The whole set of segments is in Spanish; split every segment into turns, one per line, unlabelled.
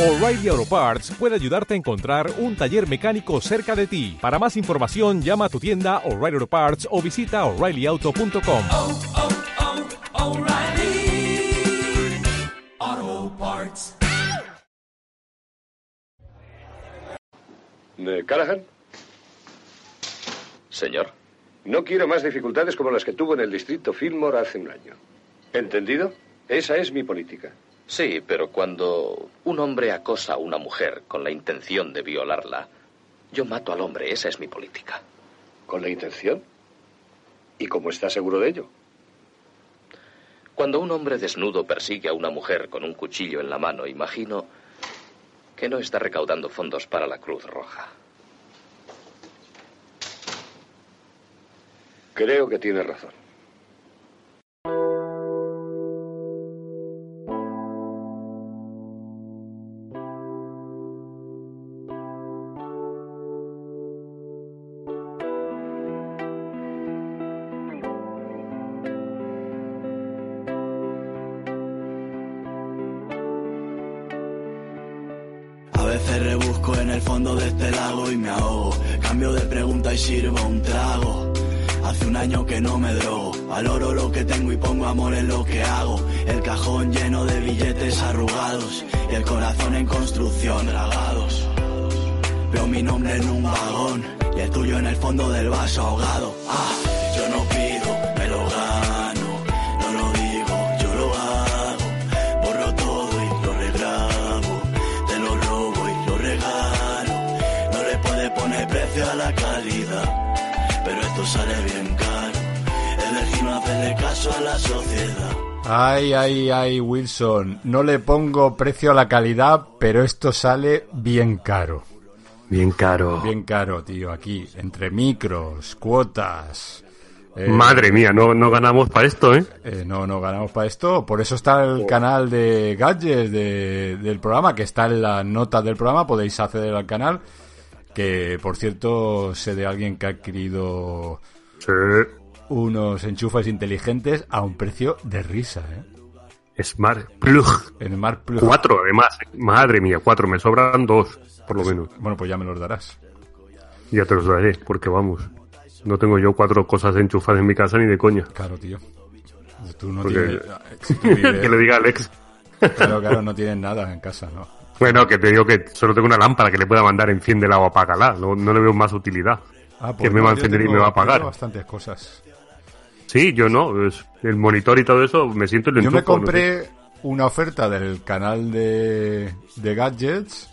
O'Reilly Auto Parts puede ayudarte a encontrar un taller mecánico cerca de ti. Para más información, llama a tu tienda O'Reilly Auto Parts o visita oreillyauto.com.
oh, oh.
¿De Callahan?
Señor.
No quiero más dificultades como las que tuvo en el distrito Fillmore hace un año. ¿Entendido? Esa es mi política.
Sí, pero cuando un hombre acosa a una mujer con la intención de violarla, yo mato al hombre. Esa es mi política.
¿Con la intención? ¿Y cómo está seguro de ello?
Cuando un hombre desnudo persigue a una mujer con un cuchillo en la mano, imagino que no está recaudando fondos para la Cruz Roja.
Creo que tiene razón.
Tengo y pongo amor en lo que hago. El cajón lleno de billetes arrugados. Y el corazón en construcción dragados. Veo mi nombre en un vagón. Y el tuyo en el fondo del vaso ahogado. Ah, yo no pido, me lo gano. No lo digo, yo lo hago. Borro todo y lo regrabo. Te lo robo y lo regalo. No le puede poner precio a la calidad. Pero esto sale bien no hacerle caso a la sociedad.
Ay, ay, ay, Wilson. No le pongo precio a la calidad, pero esto sale bien caro.
Bien caro.
Bien caro, tío, aquí. Entre micros, cuotas. eh,
Madre mía, no, no ganamos para esto, ¿eh?
eh, no, no ganamos para esto. Por eso está el canal de gadgets de- del programa, que está en las notas del programa. Podéis acceder al canal. Que, por cierto, sé de alguien que ha adquirido
Sí.
Unos enchufes inteligentes a un precio de risa, ¿eh?
Smart Plug.
En Smart Plus.
Cuatro, además. Madre mía, cuatro. Me sobran dos, por lo menos.
Bueno, pues ya me los darás.
Ya te los daré, porque vamos. No tengo yo cuatro cosas enchufadas en mi casa ni de coña.
Claro, tío. Tú no
Porque-
tienes... si tú vives-
que le diga a Alex.
Claro, claro, no tienes nada en casa, ¿no?
Bueno, que te digo que solo tengo una lámpara que le pueda mandar enciende el agua, apágala. No, no le veo más utilidad.
Ah,
que me va a encender y me va a apagar.
bastantes cosas.
Sí, yo no. el monitor y todo eso, me siento el
Yo me
enchufo, no sé.
compré una oferta del canal de, de gadgets,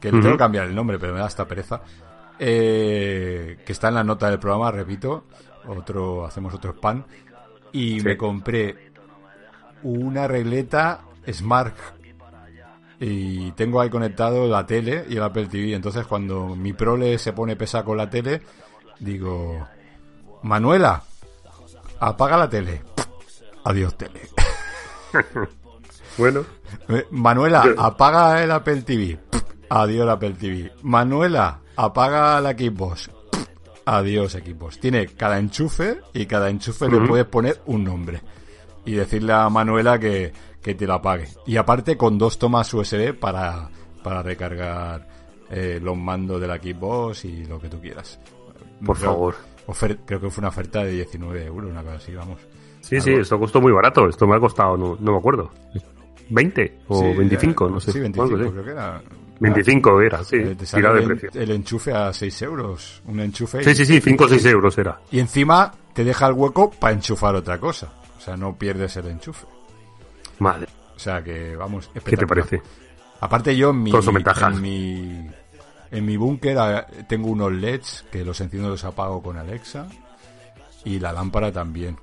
que
Ujú.
tengo que cambiar el nombre, pero me da hasta pereza, eh, que está en la nota del programa, repito, otro hacemos otro spam, y
Sí.
me compré una regleta Smart y tengo ahí conectado la tele y el Apple TV, entonces cuando mi prole se pone pesa con la tele, digo, Manuela, apaga la tele. Adiós tele.
Bueno,
Eh, Manuela, apaga el Apple TV. Adiós el Apple TV. Manuela, apaga la Xbox. Adiós Xbox. Tiene cada enchufe y cada enchufe le puedes poner un nombre. Y decirle a Manuela que, que te la apague. Y aparte con dos tomas USB para, para recargar eh, los mandos de la Xbox y lo que tú quieras.
por favor.
Ofer- creo que fue una oferta de 19 euros, una cosa así, vamos.
Sí, sí,
Algo-
esto costó muy barato. Esto me ha costado, no, no me acuerdo. 20 o
Sí,
25,
eh,
no sé.
Sí, 25,
algo así.
creo que era.
25 era, sí.
Eh, te sale
de
el,
precio.
el enchufe a 6 euros. Un enchufe.
Sí, sí, sí, 5 o 6 euros era.
Y encima te deja el hueco para enchufar otra cosa. O sea, no pierdes el enchufe.
Madre,
O sea que, vamos,
¿qué te parece?
Aparte yo en mi, en mi, en mi búnker ah, tengo unos LEDs que los enciendo y los apago con Alexa. Y la lámpara también.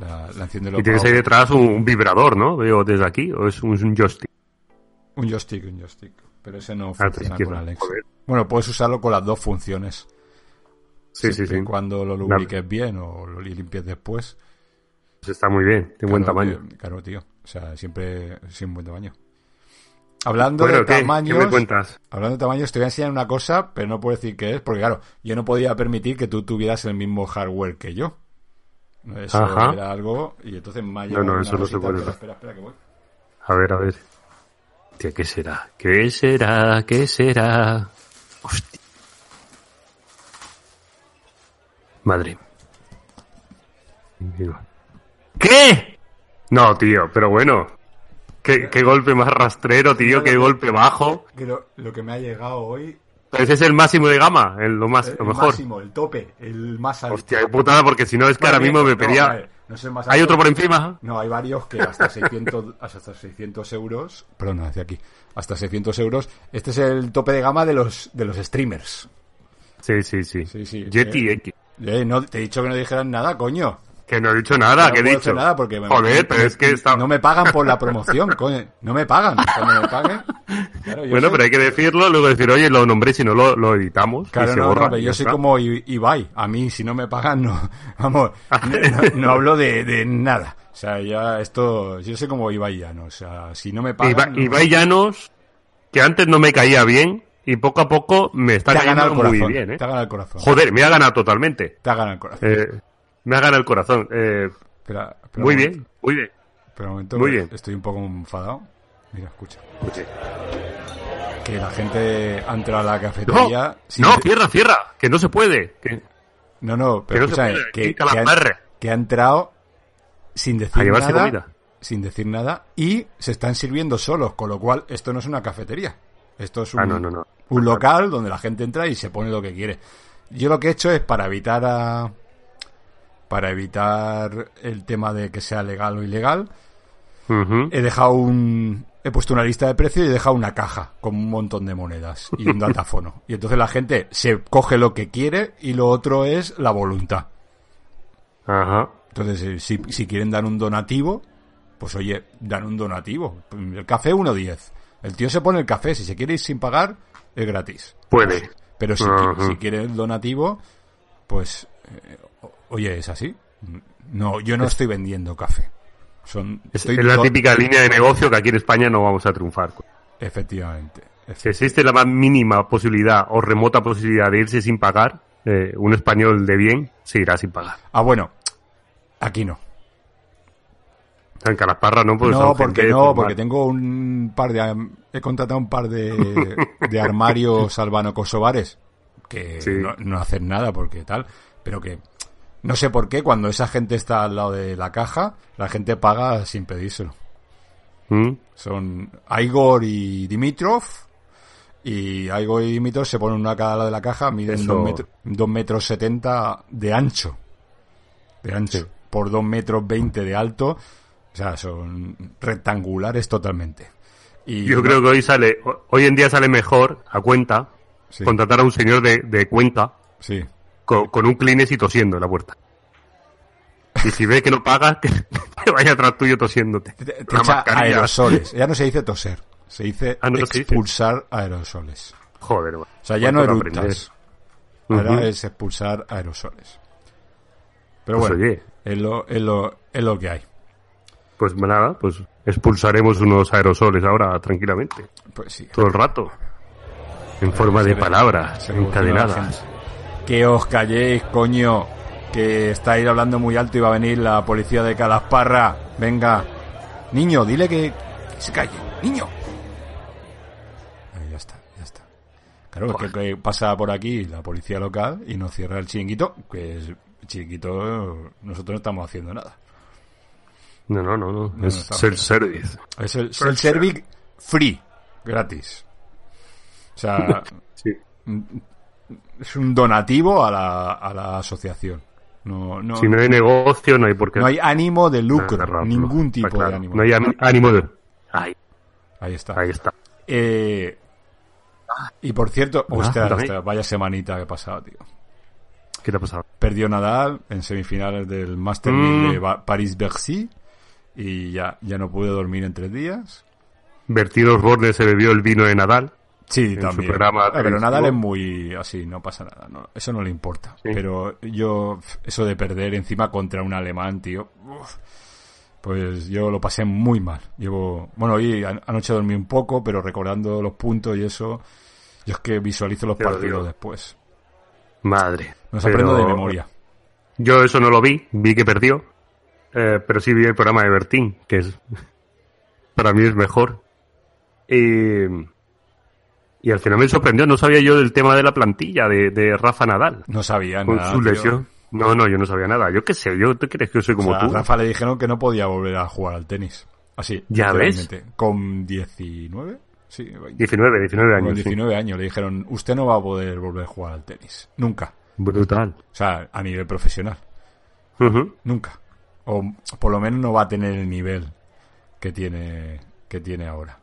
La, la enciendo y
tienes ahí detrás un, un vibrador, ¿no? Veo desde aquí, o es un, un joystick.
Un joystick, un joystick. Pero ese no
Ah,
funciona con Alexa.
joder.
Bueno, puedes usarlo con las dos funciones.
Sí, sí, sí.
Cuando lo lubriques bien o lo limpies después.
Pues está muy bien, tiene buen
Claro,
tamaño.
tío, claro, tío. O sea, siempre sin buen tamaño. Hablando
Bueno,
de
¿qué? ¿Qué
tamaños,
me cuentas?
hablando de tamaños, te voy a enseñar una cosa, pero no puedo decir qué es, porque claro, yo no podía permitir que tú tuvieras el mismo hardware que yo. Eso
Ajá.
era algo, y entonces me ha
No, no, eso no se puede.
Espera, espera, espera, que voy.
A ver, a ver. Hostia, ¿qué será? ¿Qué será? ¿Qué será? Hostia. Madre. ¿Qué? No, tío, pero bueno. ¿Qué, qué golpe más rastrero, tío? ¿Qué golpe bajo?
Que lo, lo que me ha llegado hoy.
Ese es el máximo de gama, el, lo, más,
el
lo mejor.
máximo, el tope, el más alto.
Hostia, qué putada, porque si no es que ahora mismo me
no,
pedía...
ver, no sé el más
¿Hay
alto.
otro por encima?
No, hay varios que hasta 600, hasta 600 euros. Perdón, hacia aquí. Hasta 600 euros. Este es el tope de gama de los, de los streamers.
Sí, sí, sí.
Sí, sí.
Yeti
Eh,
X.
Eh, no, te he dicho que no dijeran nada, coño.
Que no he dicho nada,
no
que he dicho.
nada porque me-
Joder, pero es que está...
No me pagan por la promoción, coño. No me pagan. Cuando me paguen. Claro,
Bueno, pero hay que decirlo, luego decir, oye, lo nombré, si no lo, lo editamos. y
Claro,
se
no,
borra,
no, pero
y
yo soy como I- Ibai. A mí, si no me pagan, no. Vamos, no, no hablo de, de nada. O sea, ya esto. Yo soy como Ibai ya, ¿no? O sea, si no me pagan.
Iba-
no-
Ibai Llanos, que antes no me caía bien, y poco a poco me está
te ha ganado
cayendo muy
corazón.
bien, ¿eh?
Te ha ganado el corazón.
Joder, me ha ganado totalmente.
Te ha ganado el corazón.
Eh, me ha ganado el corazón. Eh,
Espera, espera
muy
un
bien, muy bien.
espera un momento,
muy bien.
Estoy un poco enfadado. Mira, escucha.
Oye,
Que la gente ha entrado a la
No,
cafetería. sin
no,
de-
cierra, cierra, que no se puede. Que,
no, no,
que
pero
no puede.
que,
aquí
que ha,
Calamarra.
que ha entrado sin decir nada.
comida.
Sin decir nada. Y se están sirviendo solos, con lo cual esto no es una cafetería. Esto es un,
Ah, no, no, no.
un local donde la gente entra y se pone lo que quiere. Yo lo que he hecho es para evitar a, para evitar el tema de que sea legal o ilegal, he dejado un he puesto una lista de precios y he dejado una caja con un montón de monedas y un datáfono. y entonces la gente se coge lo que quiere y lo otro es la voluntad.
Ajá.
Entonces, eh, si, si quieren dar un donativo, pues oye, dan un donativo. El café 1.10. El tío se pone el café, si se quiere ir sin pagar, es gratis.
Puede.
Pero si, si quiere el donativo, pues, eh, oye, es así. No, yo no estoy vendiendo café. Son,
Es,
estoy
es la típica línea de negocio que aquí en España no vamos a triunfar.
Efectivamente.
Si existe la más mínima posibilidad o remota posibilidad de irse sin pagar, eh, un español de bien se irá sin pagar.
Ah, bueno, aquí no.
En Calasparra no, pues
no,
son
porque no, porque tengo un par de... He contratado un par de, de armarios albano-kosovares que
Sí.
no, no hacen nada porque tal, pero que no sé por qué cuando esa gente está al lado de la caja, la gente paga sin pedírselo.
¿Mm?
Son Igor y Dimitrov. Y Igor y Dimitrov se ponen uno a cada lado de la caja, miden
Eso-
2 metros, dos metros 70 de ancho. De ancho.
Sí.
Por 2 metros 20 de alto. O sea, son rectangulares totalmente. Y
Yo creo que hoy sale, hoy en día sale mejor a cuenta
Sí.
contratar a un señor de, de Cuenca
Sí.
Con, con un Kleenex y tosiendo en la puerta. Y si ve que no pagas, que, que vaya atrás tuyo tosiéndote.
Te, te echa aerosoles. Ya no se dice toser. Se dice
Ah, no se dice.
expulsar aerosoles.
Joder.
O sea, ya no eructas. Ahora es expulsar aerosoles. Pero
Pues
bueno, es, lo, es, lo, es lo que hay.
Pues nada, pues expulsaremos unos aerosoles ahora tranquilamente,
Pues sí.
todo el rato. En forma de palabras encadenadas.
Que os calléis, coño. Que estáis hablando muy alto y va a venir la policía de Calasparra. Venga. Niño, dile que, que se calle. Niño. Ahí ya está, ya está. Claro, es que, que pasa por aquí la policía local y nos cierra el chiringuito. Que es, el chiringuito, nosotros no estamos haciendo nada.
No, no, no, no.
No,
es self-service.
Es el self-service free. Gratis. O sea,
Sí.
Es un donativo a la, a la asociación. No, no,
Si no hay negocio, no hay por qué.
no hay ánimo de lucro, ningún tipo
claro.
de ánimo.
No hay ánimo de. Ahí,
Ahí está.
ahí está.
Eh, y por cierto,
Ah,
ostras,
también.
ostras, vaya semanita que he pasado, tío.
¿Qué te ha pasado?
Perdió Nadal en semifinales del Master
Mm.
De París-Bercy y ya, ya no pude dormir en tres días.
Bertino Osborne se bebió el vino de Nadal.
Sí,
en
también.
su programa
Ah, pero. Nadal es muy así, no pasa nada. no, eso no le importa.
Sí.
Pero yo, eso de perder encima contra un alemán, tío, uf, pues yo lo pasé muy mal. Llevo, bueno, hoy an- anoche dormí un poco, pero recordando los puntos y eso, yo es que visualizo los partidos
digo.
después.
Madre. Pero
aprendo de memoria.
Yo eso no lo vi, vi que perdió. eh, pero sí vi el programa de Bertín, que es. Para mí es mejor. y, y al final me sorprendió. No sabía yo del tema de la plantilla de, de Rafa Nadal.
No sabía
Con
nada.
su lesión. No, no, yo no sabía nada. Yo qué sé, yo te crees que yo soy como
O sea,
tú.
a Rafa le dijeron que no podía volver a jugar al tenis. Así.
Ya ves.
Con 19. Sí, 20.
19, 19
Con
años. sí.
19 años le dijeron, usted no va a poder volver a jugar al tenis. Nunca.
Brutal.
O sea, a nivel profesional. Nunca. O por lo menos no va a tener el nivel que tiene, que tiene ahora.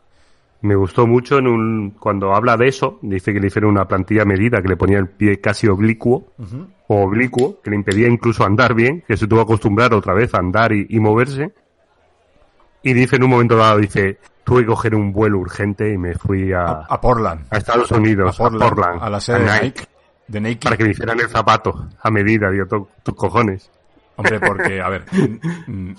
Me gustó mucho en un, cuando habla de eso, dice que le hicieron una plantilla medida que le ponía el pie casi oblicuo, o oblicuo, que le impedía incluso andar bien, que se tuvo que acostumbrar otra vez a andar y, y moverse. Y dice en un momento dado, dice, tuve que coger un vuelo urgente y me fui a,
A, a Portland.
a Estados Unidos,
a Portland,
a Portland,
a la sede de
Nike,
Nike. De Nike.
para que me hicieran el zapato a medida, digo, "To- tus cojones.
Hombre, porque, a ver.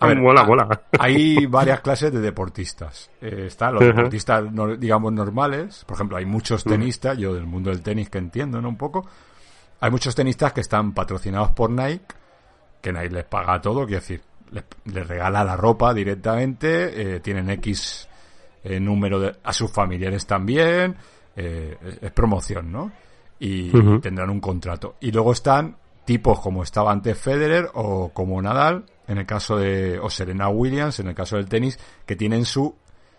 A ver,
mola,
a-
mola.
Hay varias clases de deportistas. Eh, están los deportistas, no- digamos, normales. Por ejemplo, hay muchos tenistas, yo del mundo del tenis que entiendo, ¿no? Un poco. Hay muchos tenistas que están patrocinados por Nike, que Nike les paga todo, quiero decir, les, les regala la ropa directamente, eh, tienen X eh, número de, a sus familiares también, es, es promoción, ¿no? Y tendrán un contrato. Y luego están tipos como estaba antes Federer o como Nadal, en el caso de, o Serena Williams, en el caso del tenis, que tienen su,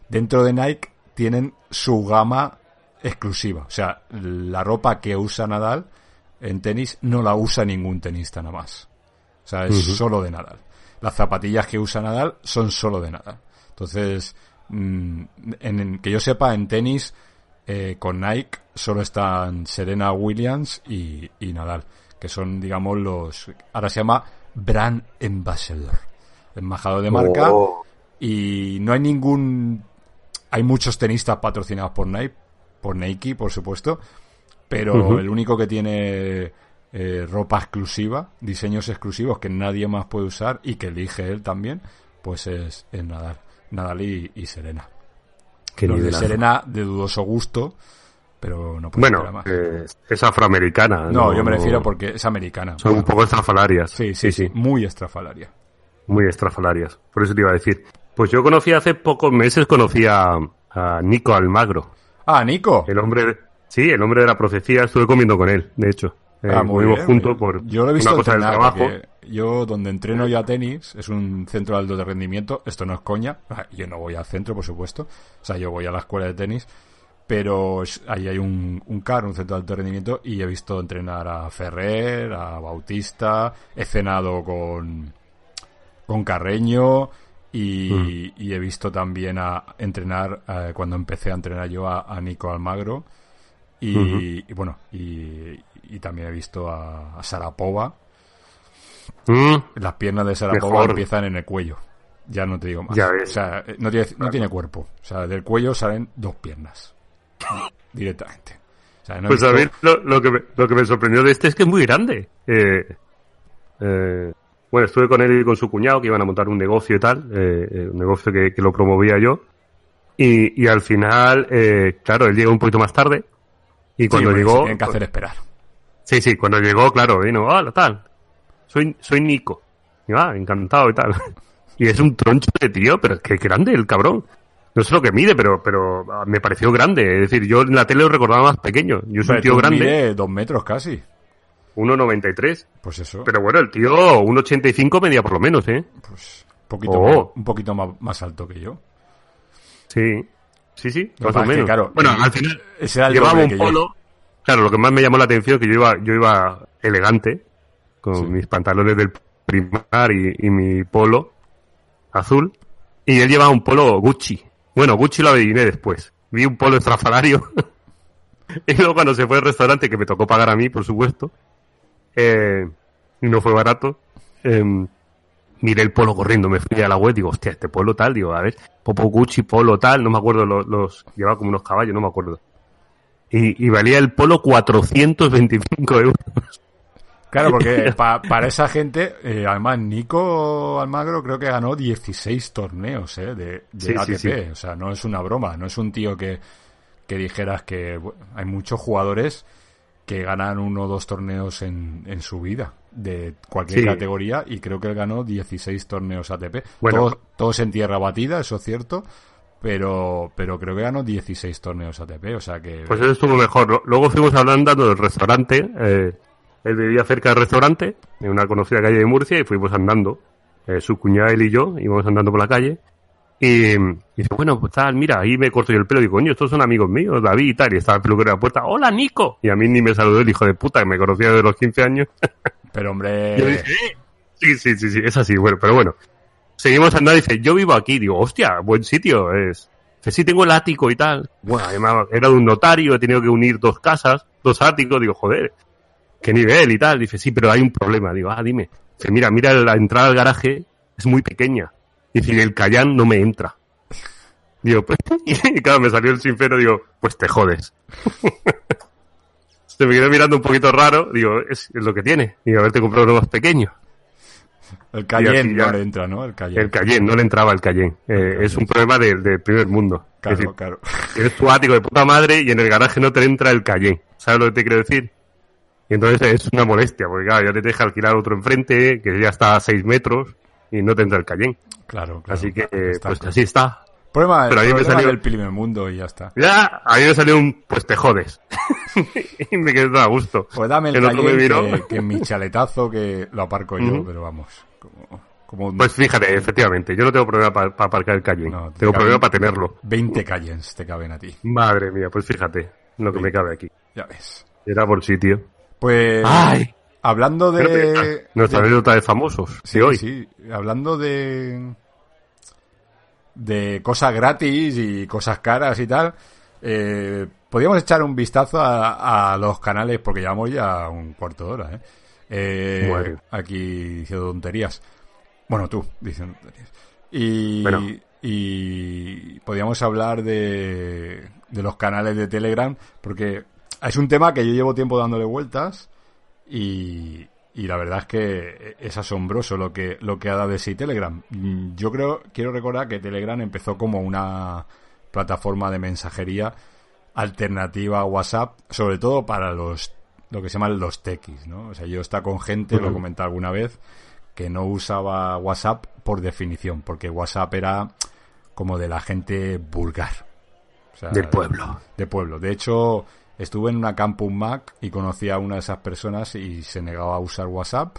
dentro de Nike, tienen su gama exclusiva. O sea, la ropa que usa Nadal en tenis no la usa ningún tenista nada más. O sea, es solo de Nadal. Las zapatillas que usa Nadal son solo de Nadal. Entonces, mm, en, en- que yo sepa, en tenis, eh, con Nike solo están Serena Williams y, y Nadal, que son, digamos, los... Ahora se llama Brand Ambassador, embajador de marca.
Oh.
Y no hay ningún... Hay muchos tenistas patrocinados por Nike, por Nike, por supuesto, pero el único que tiene eh, ropa exclusiva, diseños exclusivos que nadie más puede usar y que elige él también, pues es, es Nadal. Nadal y, y Serena. Los de. Serena de dudoso gusto, pero no puedo
Bueno, eh, es afroamericana.
no, yo me refiero porque es americana.
Son un poco estrafalarias.
Sí, sí, sí, muy estrafalaria.
Muy estrafalarias. Por eso te iba a decir. Pues yo conocí hace pocos meses, conocí a, a Nico Almagro.
Ah, Nico.
El hombre, sí, el hombre de la profecía. Estuve comiendo con él, de hecho. Eh,
Ah, muy bien,
juntos
muy
por.
Yo lo he visto
una cosa del trabajo.
yo donde entreno ya tenis es un centro de alto de rendimiento, esto no es coña, yo no voy al centro, por supuesto, o sea, yo voy a la escuela de tenis, pero ahí hay un, un CAR, un centro de alto rendimiento, y he visto entrenar a Ferrer, a Bautista, he cenado con, con Carreño, y,
Mm.
y he visto también a entrenar, eh, cuando empecé a entrenar yo a, a Nico Almagro, y, bueno, y, y también he visto a, a Sarapova.
Mm,
Las piernas de Sarapova
Mejor.
empiezan en el cuello. Ya no te digo más.
Ya.
O sea, eh, no tiene, no tiene cuerpo. O sea, del cuello salen dos piernas. Directamente. O sea, no he
pues a ver, lo, lo que me, lo que me sorprendió de este es que es muy grande. Eh, eh, bueno, estuve con él y con su cuñado que iban a montar un negocio y tal, eh, un negocio que, que lo promovía yo. Y, y al final, claro, él llegó un poquito más tarde. Y cuando llegó,
tienen que hacer esperar.
Sí, sí, cuando llegó, claro, vino, hola, tal. Soy, soy Nico. Y ah, encantado y tal. Y es un troncho de tío, pero es que grande el cabrón. No sé lo que mide, pero, pero ah, me pareció grande. Es decir, yo en la tele lo recordaba más pequeño. Yo soy un tío grande,
mide dos metros casi.
1,93.
Pues eso.
Pero bueno, el tío 1,85 medía por lo menos, ¿eh?
pues un poquito,
Oh.
un poquito más, más alto que yo.
Sí. Sí, sí, más o
que,
menos.
claro,
bueno, al final llevaba un
yo.
polo. Claro, lo que más me llamó la atención es que yo iba, yo iba elegante, con
Sí.
mis pantalones del primar y, y mi polo azul. Y él llevaba un polo Gucci. Bueno, Gucci lo adiviné después. Vi un polo estrafalario. y luego cuando se fue al restaurante, que me tocó pagar a mí, por supuesto, eh, y no fue barato, em, miré el polo corriendo, me fui a la web, digo, hostia, este polo tal, digo, a ver, Popo Gucci, polo tal, no me acuerdo, los, los llevaba como unos caballos, no me acuerdo. Y, y valía el polo 425 euros.
Claro, porque pa- para esa gente, eh, además, Nico Almagro creo que ganó 16 torneos eh, de, de
Sí, sí,
ATP.
sí.
O sea, no es una broma, no es un tío que, que dijeras que bueno, hay muchos jugadores que ganan uno o dos torneos en, en su vida, de cualquier categoría, y creo que él ganó 16 torneos ATP.
Bueno.
todos, todos en tierra batida, eso es cierto, pero, pero creo que ganó 16 torneos ATP, o sea que...
Pues eso estuvo mejor. Luego fuimos hablando del restaurante. eh, él vivía cerca del restaurante, en una conocida calle de Murcia, y fuimos andando. eh, su cuñada, él y yo, íbamos andando por la calle. Y, y dice, bueno, pues tal, mira, ahí me corto yo el pelo. Digo, coño, estos son amigos míos, David y tal. Y estaba el peluquero en la puerta, ¡Hola, Nico! Y a mí ni me saludó el hijo de puta, que me conocía desde los 15 años.
Pero
Yo
hombre...
dije, "Eh". sí, sí, sí, sí, es así, bueno, pero bueno. Seguimos andando y dice, yo vivo aquí. Digo, hostia, buen sitio es. Dice, sí, tengo el ático y tal. Bueno, además era de un notario, he tenido que unir dos casas, dos áticos. Digo, joder, qué nivel y tal. Dice, sí, pero hay un problema. Digo, ah, dime. Dice, mira, mira, la entrada al garaje es muy pequeña. Dice, el Cayán no me entra. Digo, pues, y claro, me salió el sincero, digo, pues te jodes. Se me quedó mirando un poquito raro, digo, es, es lo que tiene. Digo, haberte comprado uno más pequeño.
El Cayenne no le entra, ¿no? El Cayenne.
El Cayenne, no le entraba el Cayenne. Eh, es un problema del del primer mundo.
Claro,
es decir,
claro.
tienes tu ático de puta madre y en el garaje no te entra el Cayenne. ¿Sabes lo que te quiero decir? Y entonces es una molestia, porque claro, ya te deja alquilar otro enfrente, que ya está a 6 metros, y no te entra el Cayenne.
Claro, claro.
Así que,
Está
pues
claro.
así está.
Problema,
Pero a mí me salió-
del primer mundo y ya está.
Ya, a mí me salió un, pues te jodes. y me quedé a gusto.
Pues dame el
El me miró.
que, que mi chaletazo que lo aparco yo, pero vamos. Como, como un-
Pues fíjate, efectivamente, yo no tengo problema para aparcar el Cayenne.
no, te
tengo problema para tenerlo.
20 Cayennes te caben a ti.
Madre mía, pues fíjate lo que me cabe aquí.
Ya ves.
Era por sitio.
Pues.
¡Ay!
Hablando de.
Nuestra
de-
anécdota de famosos
Sí,
de hoy.
sí. Hablando de. de cosas gratis y cosas caras y tal. Eh, podríamos echar un vistazo a, a los canales, porque llevamos ya un cuarto de hora, ¿eh? Eh,
Bueno.
Aquí diciendo tonterías. Bueno, tú, diciendo tonterías. Y,
Bueno.
y podríamos hablar de, de los canales de Telegram, porque es un tema que yo llevo tiempo dándole vueltas y, y la verdad es que es asombroso lo que, lo que ha dado de sí Telegram. Mm, Yo creo, quiero recordar que Telegram empezó como una plataforma de mensajería alternativa a WhatsApp, sobre todo para los lo que se llaman los techies, ¿no? O sea, yo está con gente, lo he
Ujú.
comentado alguna vez, que no usaba WhatsApp por definición, porque WhatsApp era como de la gente vulgar. O sea,
Del pueblo.
De pueblo. De hecho, estuve en una Campus Mac y conocí a una de esas personas y se negaba a usar WhatsApp.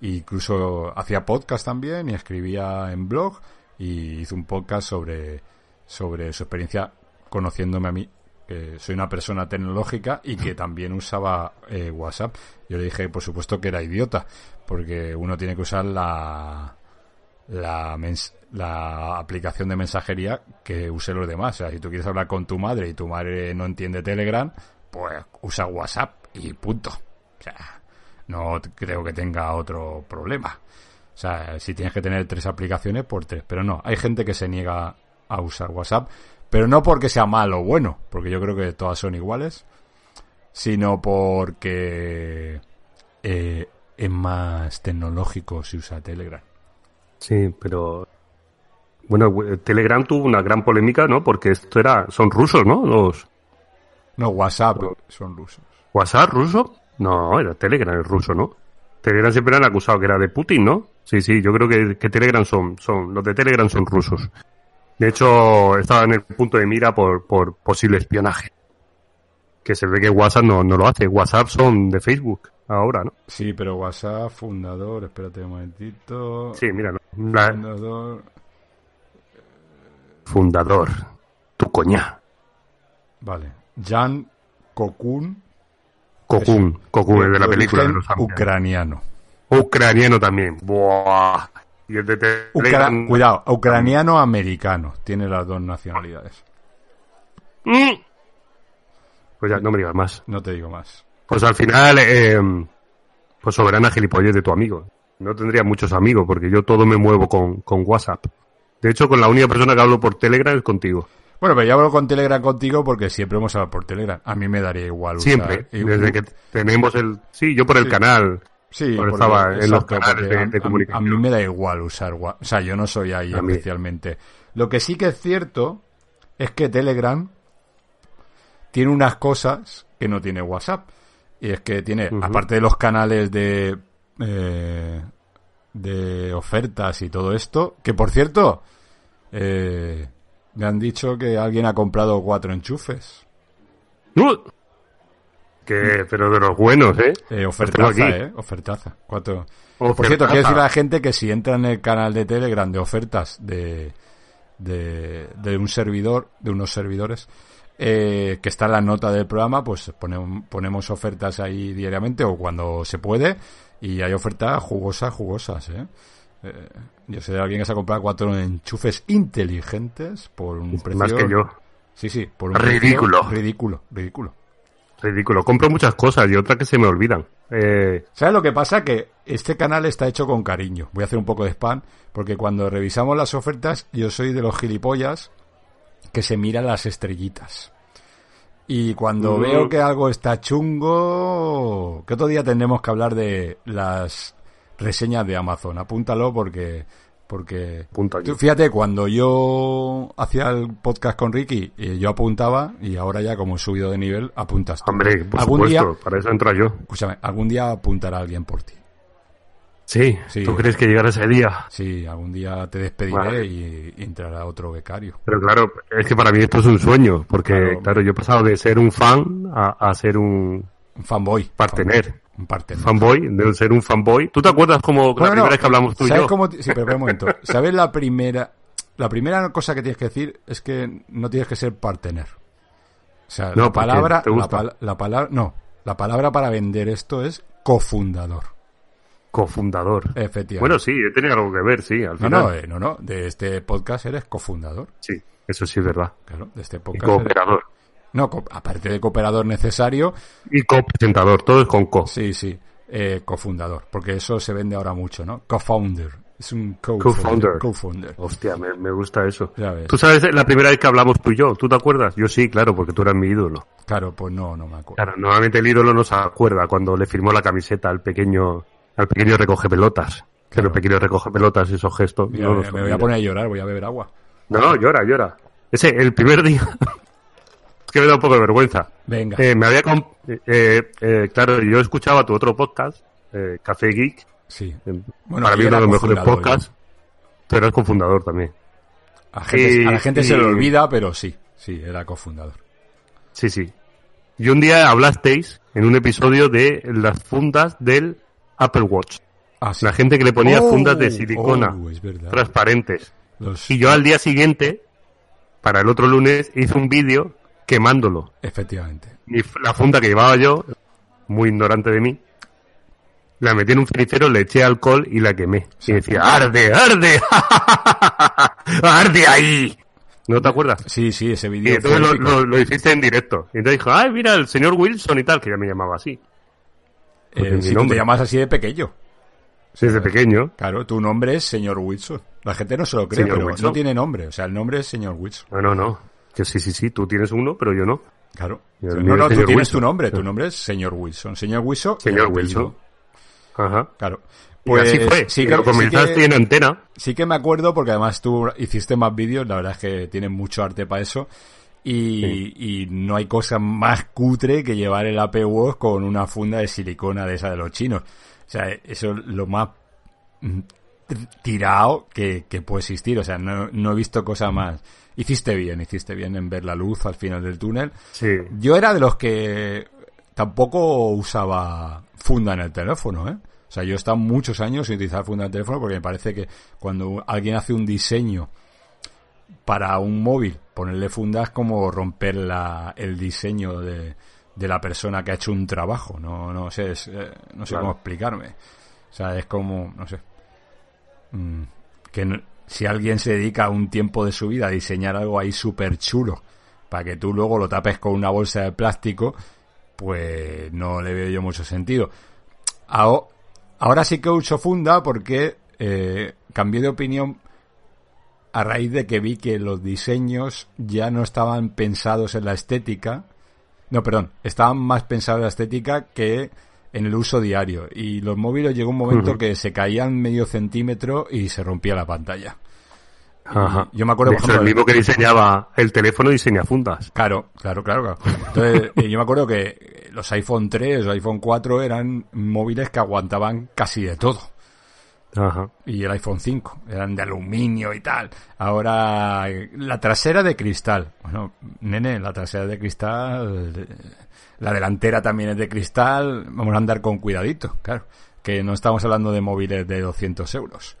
E incluso hacía podcast también y escribía en blog y hizo un podcast sobre, sobre su experiencia conociéndome a mí. que soy una persona tecnológica y que también usaba eh, WhatsApp. Yo le dije, por supuesto, que era idiota, porque uno tiene que usar la, la, mens- la aplicación de mensajería que use los demás. O sea, si tú quieres hablar con tu madre y tu madre no entiende Telegram, pues usa WhatsApp y punto. O sea, no creo que tenga otro problema. O sea, si tienes que tener tres aplicaciones, por tres. Pero no, hay gente que se niega a usar WhatsApp. Pero no porque sea malo o bueno, porque yo creo que todas son iguales, sino porque eh, es más tecnológico si usa Telegram.
Sí, pero. Bueno, Telegram tuvo una gran polémica, ¿no? Porque esto era. Son rusos, ¿no? Los.
No, WhatsApp son rusos.
¿WhatsApp ruso? No, era Telegram, es ruso, ¿no? Telegram siempre han acusado que era de Putin, ¿no? Sí, sí, yo creo que, que Telegram son, son. Los de Telegram son rusos. De hecho, estaba en el punto de mira por, por posible espionaje. Que se ve que WhatsApp no, no lo hace. WhatsApp son de Facebook ahora, ¿no?
Sí, pero WhatsApp, fundador, espérate un momentito.
Sí, mira, ¿no? La-
Fundador,
fundador. Tu coña.
vale. Jan Kokun.
Cocoon, el de la película de los
ucraniano.
Ucraniano también. Buah. Y el de
Ucra-. Cuidado, ucraniano-americano. Tiene las dos nacionalidades.
Mm. Pues ya, no me digas más.
No te digo más.
Pues al final, eh, pues soberana gilipollez de tu amigo. No tendría muchos amigos porque yo todo me muevo con, con WhatsApp. De hecho, con la única persona que hablo por Telegram es contigo.
Bueno, pero yo hablo con Telegram contigo porque siempre hemos hablado por Telegram. A mí me daría igual usar-
Siempre. Desde que tenemos el... Sí, yo por el
Sí.
canal.
Sí,
porque- estaba en los canales de- comunicación.
A, mí me da igual usar WhatsApp. O sea, yo no soy ahí
A mí.
especialmente. Lo que sí que es cierto es que Telegram tiene unas cosas que no tiene WhatsApp. Y es que tiene, aparte de los canales de, eh, de ofertas y todo esto, que por cierto, eh, Me han dicho que alguien ha comprado cuatro enchufes.
¡Uh! Que, pero de los buenos, ¿eh?
Eh, ofertaza,
aquí.
¿eh? Ofertaza. Cuatro.
Ofertaza.
Por cierto, quiero decir a la gente que si entra en el canal de Telegram de ofertas de, de, de un servidor, de unos servidores, eh, que está en la nota del programa, pues ponemos, ponemos ofertas ahí diariamente o cuando se puede y hay ofertas jugosas, jugosas, ¿eh? Eh, yo sé de alguien que se ha comprado cuatro enchufes inteligentes por un precio...
Más que yo.
Sí, sí, por un
Ridículo.
precio ridículo, ridículo.
Ridículo. Compro muchas cosas y otras que se me olvidan. Eh,
¿Sabes lo que pasa? Que este canal está hecho con cariño. Voy a hacer un poco de spam, porque cuando revisamos las ofertas, yo soy de los gilipollas que se miran las estrellitas. Y cuando
Mm.
veo que algo está chungo, que otro día tendremos que hablar de las reseñas de Amazon. Apúntalo porque, porque. Tú fíjate, cuando yo hacía el podcast con Ricky, eh, yo apuntaba y ahora ya como he subido de nivel, apuntas tú.
hombre, por
algún
supuesto,
día,
para eso entra yo.
escúchame, algún día apuntará alguien por ti.
Sí,
Sí.
¿tú crees que llegará ese día?
Sí, algún día te despediré
Vale.
y entrará otro becario.
Pero claro, es que para mí esto es un sueño, porque
Claro.
claro, yo he pasado de ser un fan a, a ser un
Un fanboy.
partener.
Un partener.
Fanboy, de ser un fanboy. ¿Tú te acuerdas como la
Bueno,
primera
no,
vez que hablamos tú y
¿sabes
yo?
cómo Sí, pero un momento. ¿Sabes la primera... La primera cosa que tienes que decir es que no tienes que ser partener. O sea,
No,
la palabra...
¿Te
La, pal- la palabra... No. La palabra para vender esto es cofundador.
Cofundador.
Efectivamente.
Bueno, sí, tenido algo que ver, sí, al
No,
final.
no, eh, no, no. De este podcast eres cofundador.
Sí, eso sí es verdad.
Claro, de este
Y
podcast. eres-
cooperador.
No, co- aparte de cooperador necesario,
Y copresentador, todo es con co.
sí, sí, eh, cofundador. Porque eso se vende ahora mucho, ¿no? Co-founder. Es un
Co-founder.
co-founder. Co-founder.
Hostia, me, me gusta eso. ¿Tú sabes la primera vez que hablamos tú y yo? ¿Tú te acuerdas? Yo sí, claro, porque tú eras mi ídolo.
Claro, pues no, no me acuerdo.
Claro, normalmente el ídolo no se acuerda cuando le firmó la camiseta al pequeño, al pequeño recoge pelotas. Pero
Claro.
el pequeño recoge pelotas, esos gestos.
Mira,
no
me, me voy a poner a llorar, voy a beber agua.
No, no, llora, llora. Ese, el primer día. Es que me da un poco de vergüenza.
Venga.
Eh, me había. comp- eh, eh, claro, yo escuchaba tu otro podcast, Café Geek.
sí. Bueno,
para mí uno de los mejores podcasts. Tú eras cofundador también.
A, gente, a la gente se le olvida, pero sí, sí, era cofundador.
Sí, sí. Y un día hablasteis en un episodio de las fundas del Apple Watch.
Ah, sí.
La gente que le ponía
Oh,
fundas de silicona
oh, es verdad.
transparentes.
Los-
Y yo al día siguiente, para el otro lunes, hice un vídeo quemándolo.
Efectivamente.
Y la funda que llevaba yo, muy ignorante de mí, la metí en un cenicero, le eché alcohol y la quemé. Y decía, ¡arde, arde! ¡Arde ahí! ¿No te acuerdas?
Sí, sí, ese
Y
vídeo.
entonces
fue
lo, lo- lo hiciste en directo. Y entonces dijo, ¡ay, mira, el señor Wilson y tal! Que ya me llamaba así.
Eh,
porque mi
si tú te llamas así de pequeño.
Desde pequeño.
Claro, tu nombre es señor Wilson. La gente no se lo cree,
Señor
pero
Wilson.
no tiene nombre. O sea, el nombre es señor Wilson.
No, no, no. Que sí, sí, sí, tú tienes uno, pero yo no.
Claro. No, no, tú tienes
Wilson.
tu nombre. Tu nombre es señor Wilson. Señor Wilson.
Señor. Wilson. Ajá.
Claro.
Pues,
Pues
y así fue.
sí que,
lo comenzaste
sí que-
en antena.
sí que me acuerdo porque además tú hiciste más vídeos, la verdad es que tienes mucho arte para eso. Y, y no hay cosa más cutre que llevar el Apple Watch con una funda de silicona de esa de los chinos. O sea, eso es lo más mm, tirado que, que puede existir. O sea, no, no he visto cosa más. Hiciste bien, hiciste bien en ver la luz al final del túnel.
Sí.
Yo era de los que tampoco usaba funda en el teléfono, ¿eh? O sea, yo he estado muchos años sin utilizar funda en el teléfono porque me parece que cuando alguien hace un diseño para un móvil, ponerle funda es como romper la, el diseño de, de la persona que ha hecho un trabajo. No, no sé, es, eh, no sé
Claro.
cómo explicarme. O sea, es como, no sé. Mm, que no- si alguien se dedica un tiempo de su vida a diseñar algo ahí súper chulo para que tú luego lo tapes con una bolsa de plástico, pues no le veo yo mucho sentido. Aho- Ahora sí que uso funda porque eh, cambié de opinión a raíz de que vi que los diseños ya no estaban pensados en la estética. No, perdón, estaban más pensados en la estética que en el uso diario. Y los móviles llegó un momento que se caían medio centímetro y se rompía la pantalla.
Ajá.
Yo me acuerdo, por ejemplo,
el mismo que diseñaba el teléfono diseña fundas.
Claro, claro, claro, claro. Entonces, eh, yo me acuerdo que los iPhone 3 o iPhone 4 eran móviles que aguantaban casi de todo.
Ajá.
y el iPhone 5 eran de aluminio y tal. Ahora eh, la trasera de cristal. Bueno, nene, la trasera de cristal, eh, la delantera también es de cristal. Vamos a andar con cuidadito, claro. Que no estamos hablando de móviles de 200 euros.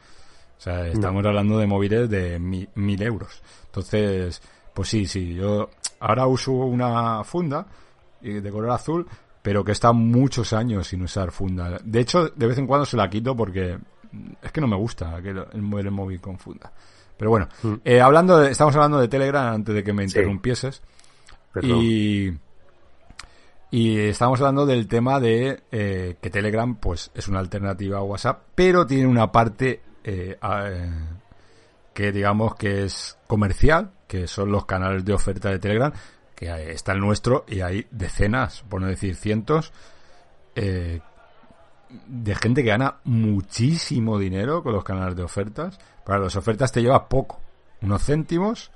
O sea, estamos hablando de móviles de mi- 1000 euros. Entonces, pues sí, sí, yo ahora uso una funda de color azul, pero que está muchos años sin usar funda. De hecho, de vez en cuando se la quito porque mm, es que no me gusta que el, móvil con funda. Pero bueno, eh, hablando de, estamos hablando de Telegram antes de que me interrumpieses. Y, y estamos hablando del tema de eh, que Telegram pues es una alternativa a WhatsApp, pero tiene una parte eh, eh, que digamos que es comercial, que son los canales de oferta de Telegram, que está el nuestro y hay decenas, por no decir cientos, eh, de gente que gana muchísimo dinero con los canales de ofertas. Para las ofertas te llevas poco, unos céntimos,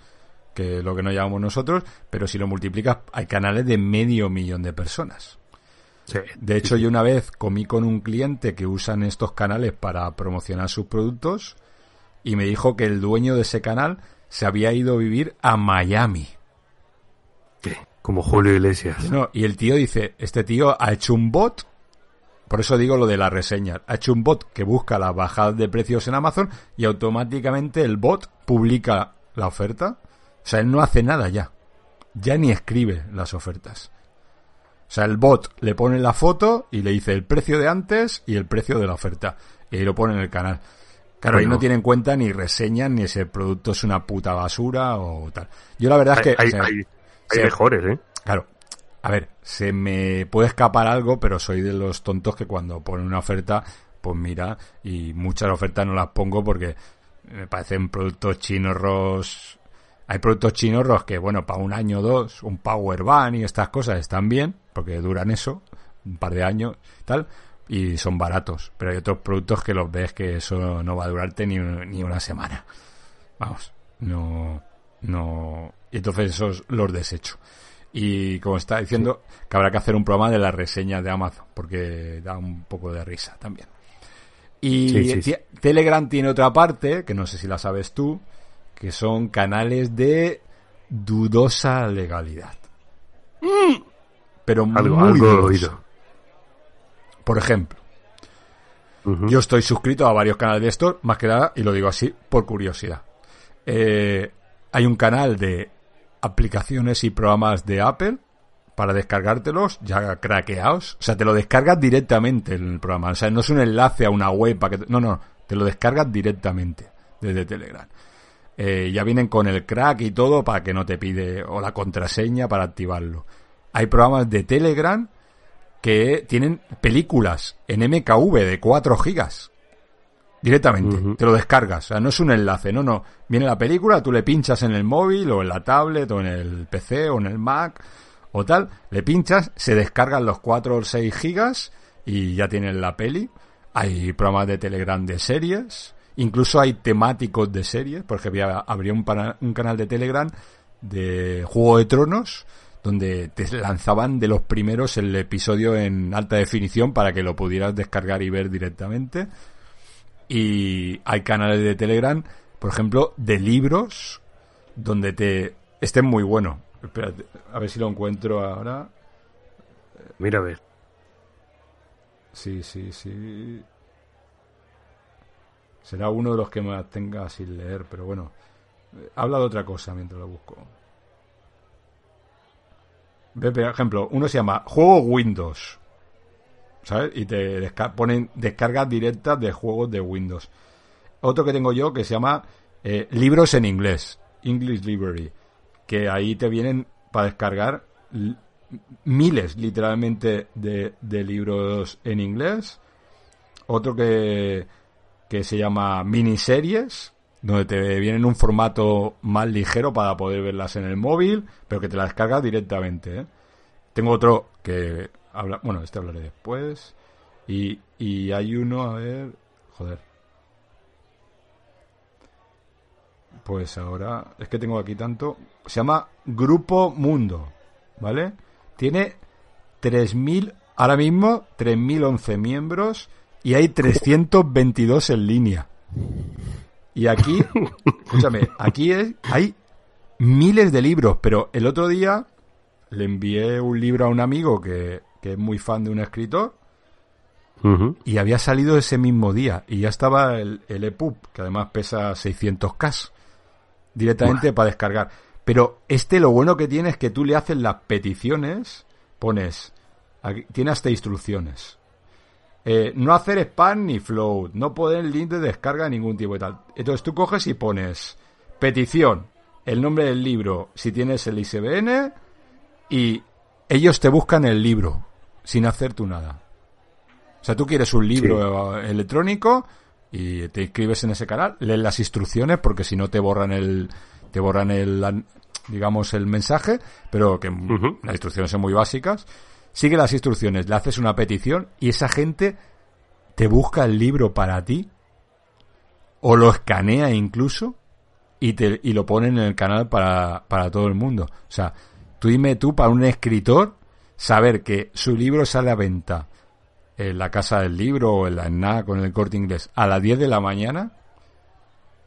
que es lo que no llevamos nosotros, pero si lo multiplicas hay canales de medio millón de personas.
Sí.
De hecho, yo una vez comí con un cliente que usan estos canales para promocionar sus productos y me dijo que el dueño de ese canal se había ido a vivir a Miami.
¿Qué? Como Julio Iglesias.
No, y el tío dice, este tío ha hecho un bot, por eso digo lo de las reseñas, ha hecho un bot que busca las bajadas de precios en Amazon y automáticamente el bot publica la oferta. O sea, él no hace nada ya. Ya ni escribe las ofertas. O sea, el bot le pone la foto y le dice el precio de antes y el precio de la oferta. Y ahí lo pone en el canal. Claro, ahí
Bueno.
no tiene en cuenta ni reseñan ni si el producto es una puta basura o tal. Yo la verdad es que...
hay,
o sea,
hay- hay
se-
mejores, ¿eh?
Claro. A ver, se me puede escapar algo, pero soy de los tontos que cuando ponen una oferta, pues mira, y muchas ofertas no las pongo porque me parecen productos chinorros. Hay productos chinorros que, bueno, para un año o dos, un power bank y estas cosas están bien, porque duran eso, un par de años, tal, y son baratos. Pero hay otros productos que los ves que eso no va a durarte ni, ni una semana. Vamos, no, no. Y entonces esos los desecho. Y como está diciendo, que habrá que hacer un programa de las reseñas de Amazon, porque da un poco de risa también. Y
Sí, sí,
Telegram tiene otra parte, que no sé si la sabes tú, que son canales de dudosa legalidad. Pero
Mm. Algo,
muy
algo he
dudosa.
oído.
Por ejemplo, yo estoy suscrito a varios canales de estos, más que nada, y lo digo así por curiosidad. Eh, hay un canal de aplicaciones y programas de Apple para descargártelos ya craqueados. O sea, te lo descargas directamente en el programa. O sea, no es un enlace a una web para que... te- No, no, te lo descargas directamente desde Telegram. Eh, ya vienen con el crack y todo para que no te pide o la contraseña para activarlo. Hay programas de Telegram que tienen películas en MKV de 4 gigas. Directamente, te lo descargas. O sea, no es un enlace, no, no. Viene la película, tú le pinchas en el móvil o en la tablet o en el PC o en el Mac o tal, le pinchas, se descargan los 4 o 6 gigas y ya tienes la peli. Hay programas de Telegram de series, incluso hay temáticos de series, porque había, habría un, canal de Telegram de Juego de Tronos donde te lanzaban de los primeros el episodio en alta definición para que lo pudieras descargar y ver directamente. Y hay canales de Telegram, por ejemplo, de libros donde te... Este es muy bueno. Espérate, a ver si lo encuentro ahora.
Mira, a ver.
Sí, sí, sí. Será uno de los que más tenga sin leer, pero bueno. Eh, Habla de otra cosa mientras lo busco. Ve, por ejemplo, uno se llama Juego Windows. ¿Sabes? Y te ponen descargas directas de juegos de Windows. Otro que tengo yo que se llama eh, Libros en inglés. English Library. Que ahí te vienen para descargar miles, literalmente, de, de libros en inglés. Otro que, que se llama miniseries, donde te viene en un formato más ligero para poder verlas en el móvil, pero que te las descargas directamente. ¿eh? Tengo otro que habla, bueno, este hablaré después. Y, y hay uno, a ver, joder. Pues ahora, es que tengo aquí tanto. Se llama Grupo Mundo, ¿vale? Tiene 3.000, ahora mismo, 3.011 miembros y hay 322 en línea. Y aquí, escúchame, aquí es- hay miles de libros, pero el otro día le envié un libro a un amigo que, que es muy fan de un escritor y había salido ese mismo día y ya estaba el, el EPUB, que además pesa 600K directamente para descargar. Pero este lo bueno que tiene es que tú le haces las peticiones, pones, aquí, tiene hasta instrucciones. Eh, no hacer spam ni float, no poner link de descarga de ningún tipo y tal. Entonces tú coges y pones petición, el nombre del libro, si tienes el ISBN y ellos te buscan el libro sin hacer tú nada. O sea, tú quieres un libro electrónico y te inscribes en ese canal, lees las instrucciones porque si no te borran el te borran el digamos el mensaje, pero que las instrucciones son muy básicas. Sigue las instrucciones, le haces una petición y esa gente te busca el libro para ti o lo escanea incluso y te y lo ponen en el canal para, para todo el mundo. O sea, tú dime tú para un escritor saber que su libro sale a venta en la casa del libro o en la ENA con el corte inglés a las 10 de la mañana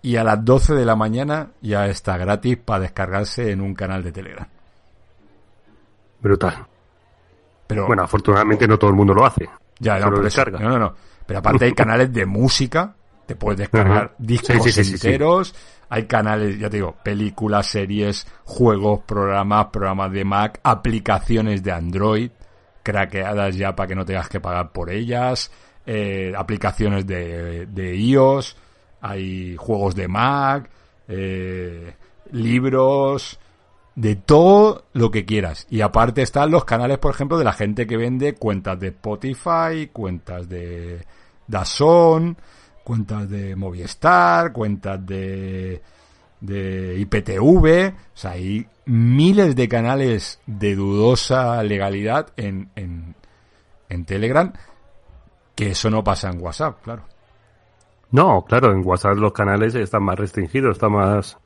y a las 12 de la mañana ya está gratis para descargarse en un canal de Telegram.
Brutal.
Pero
Bueno, afortunadamente no todo el mundo lo hace.
ya, no,
descarga.
no, no, no. Pero aparte hay canales de música, te puedes descargar
Ajá.
discos
Sí, sí, sí, sí, sí.
enteros, hay canales, ya te digo, películas, series, juegos, programas, programas de Mac, aplicaciones de Android, craqueadas ya para que no tengas que pagar por ellas, eh, aplicaciones de, de iOS, hay juegos de Mac, eh, libros, de todo lo que quieras. Y aparte están los canales, por ejemplo, de la gente que vende cuentas de Spotify, cuentas de Dazón, cuentas de Movistar, cuentas de, de IPTV. O sea, hay miles de canales de dudosa legalidad en, en, en Telegram, que eso no pasa en WhatsApp, claro.
No, claro, en WhatsApp los canales están más restringidos, está más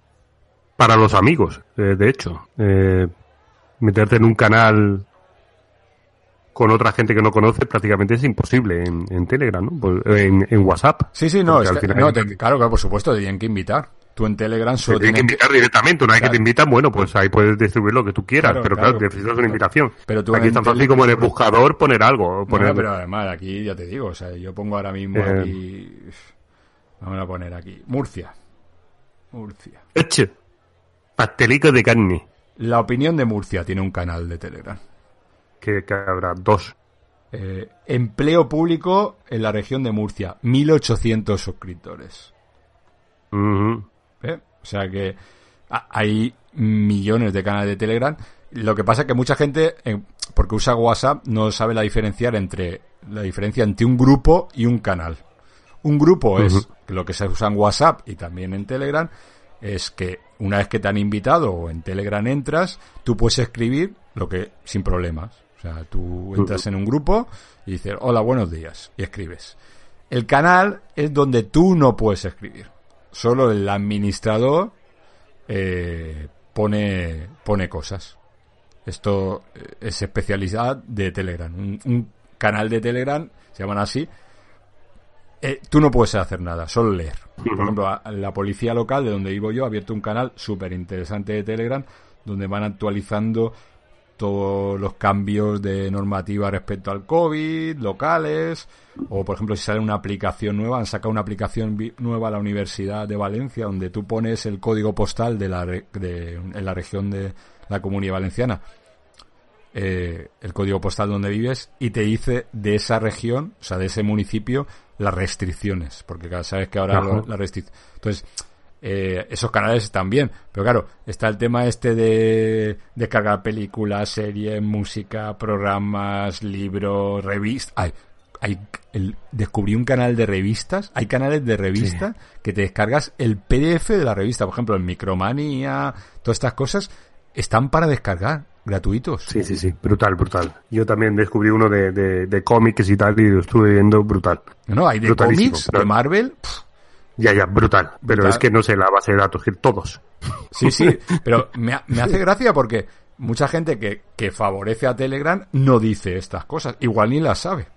para los amigos, eh, de hecho. Eh, meterte en un canal con otra gente que no conoce prácticamente es imposible en, en Telegram, ¿no? Pues, eh, en, en WhatsApp.
Sí, sí, no, es que- no, te- claro, claro, por supuesto, te tienen que invitar. Tú en Telegram
Te
solo
tienen que invitar directamente. Una vez que te invitan, bueno, pues ahí puedes distribuir lo que tú quieras.
Claro,
pero claro,
claro.
necesitas una invitación.
Pero tú
Aquí es tan fácil como en el buscador poner algo. Poner...
no, pero además aquí ya te digo, o sea, yo pongo ahora mismo
Eh.
aquí... Vamos a poner aquí. Murcia. Murcia.
Eche. De carne.
La opinión de Murcia tiene un canal de Telegram.
Que, que habrá dos.
Eh, empleo público en la región de Murcia. 1800 suscriptores. ¿eh? O sea que ha- hay millones de canales de Telegram. Lo que pasa es que mucha gente, eh, porque usa WhatsApp, no sabe la diferenciar entre la diferencia entre un grupo y un canal. Un grupo es lo que se usa en WhatsApp y también en Telegram, es que una vez que te han invitado o en Telegram entras, tú puedes escribir lo que sin problemas. O sea, tú entras en un grupo y dices, hola, buenos días, y escribes. El canal es donde tú no puedes escribir. Solo el administrador eh, pone, pone cosas. Esto eh, es especialidad de Telegram. Un, un canal de Telegram, se llaman así. Eh, tú no puedes hacer nada, solo leer. Por ejemplo, la policía local de donde vivo yo ha abierto un canal súper interesante de Telegram donde van actualizando todos los cambios de normativa respecto al COVID, locales, o por ejemplo si sale una aplicación nueva, han sacado una aplicación nueva a la Universidad de Valencia donde tú pones el código postal de la, re- de, en la región de la Comunidad Valenciana, eh, el código postal donde vives y te dice de esa región, o sea, de ese municipio, las restricciones, porque claro, sabes que ahora lo- la restric- Entonces, eh, esos canales están bien, pero claro, está el tema este de descargar películas, series, música, programas, libros, revistas. Hay, hay el, descubrí un canal de revistas, hay canales de revistas que te descargas el PDF de la revista, por ejemplo, el Micromanía, todas estas cosas están para descargar, gratuitos.
Sí, sí, sí. Brutal, brutal. Yo también descubrí uno de, de, de cómics y tal y lo estuve viendo brutal.
No, hay de cómics, de Marvel. pff,
Ya, ya, brutal. Pero
Brutal.
es que no sé la base de datos, que todos.
Sí, sí, pero me, me hace gracia porque mucha gente que, que favorece a Telegram no dice estas cosas, igual ni las sabe.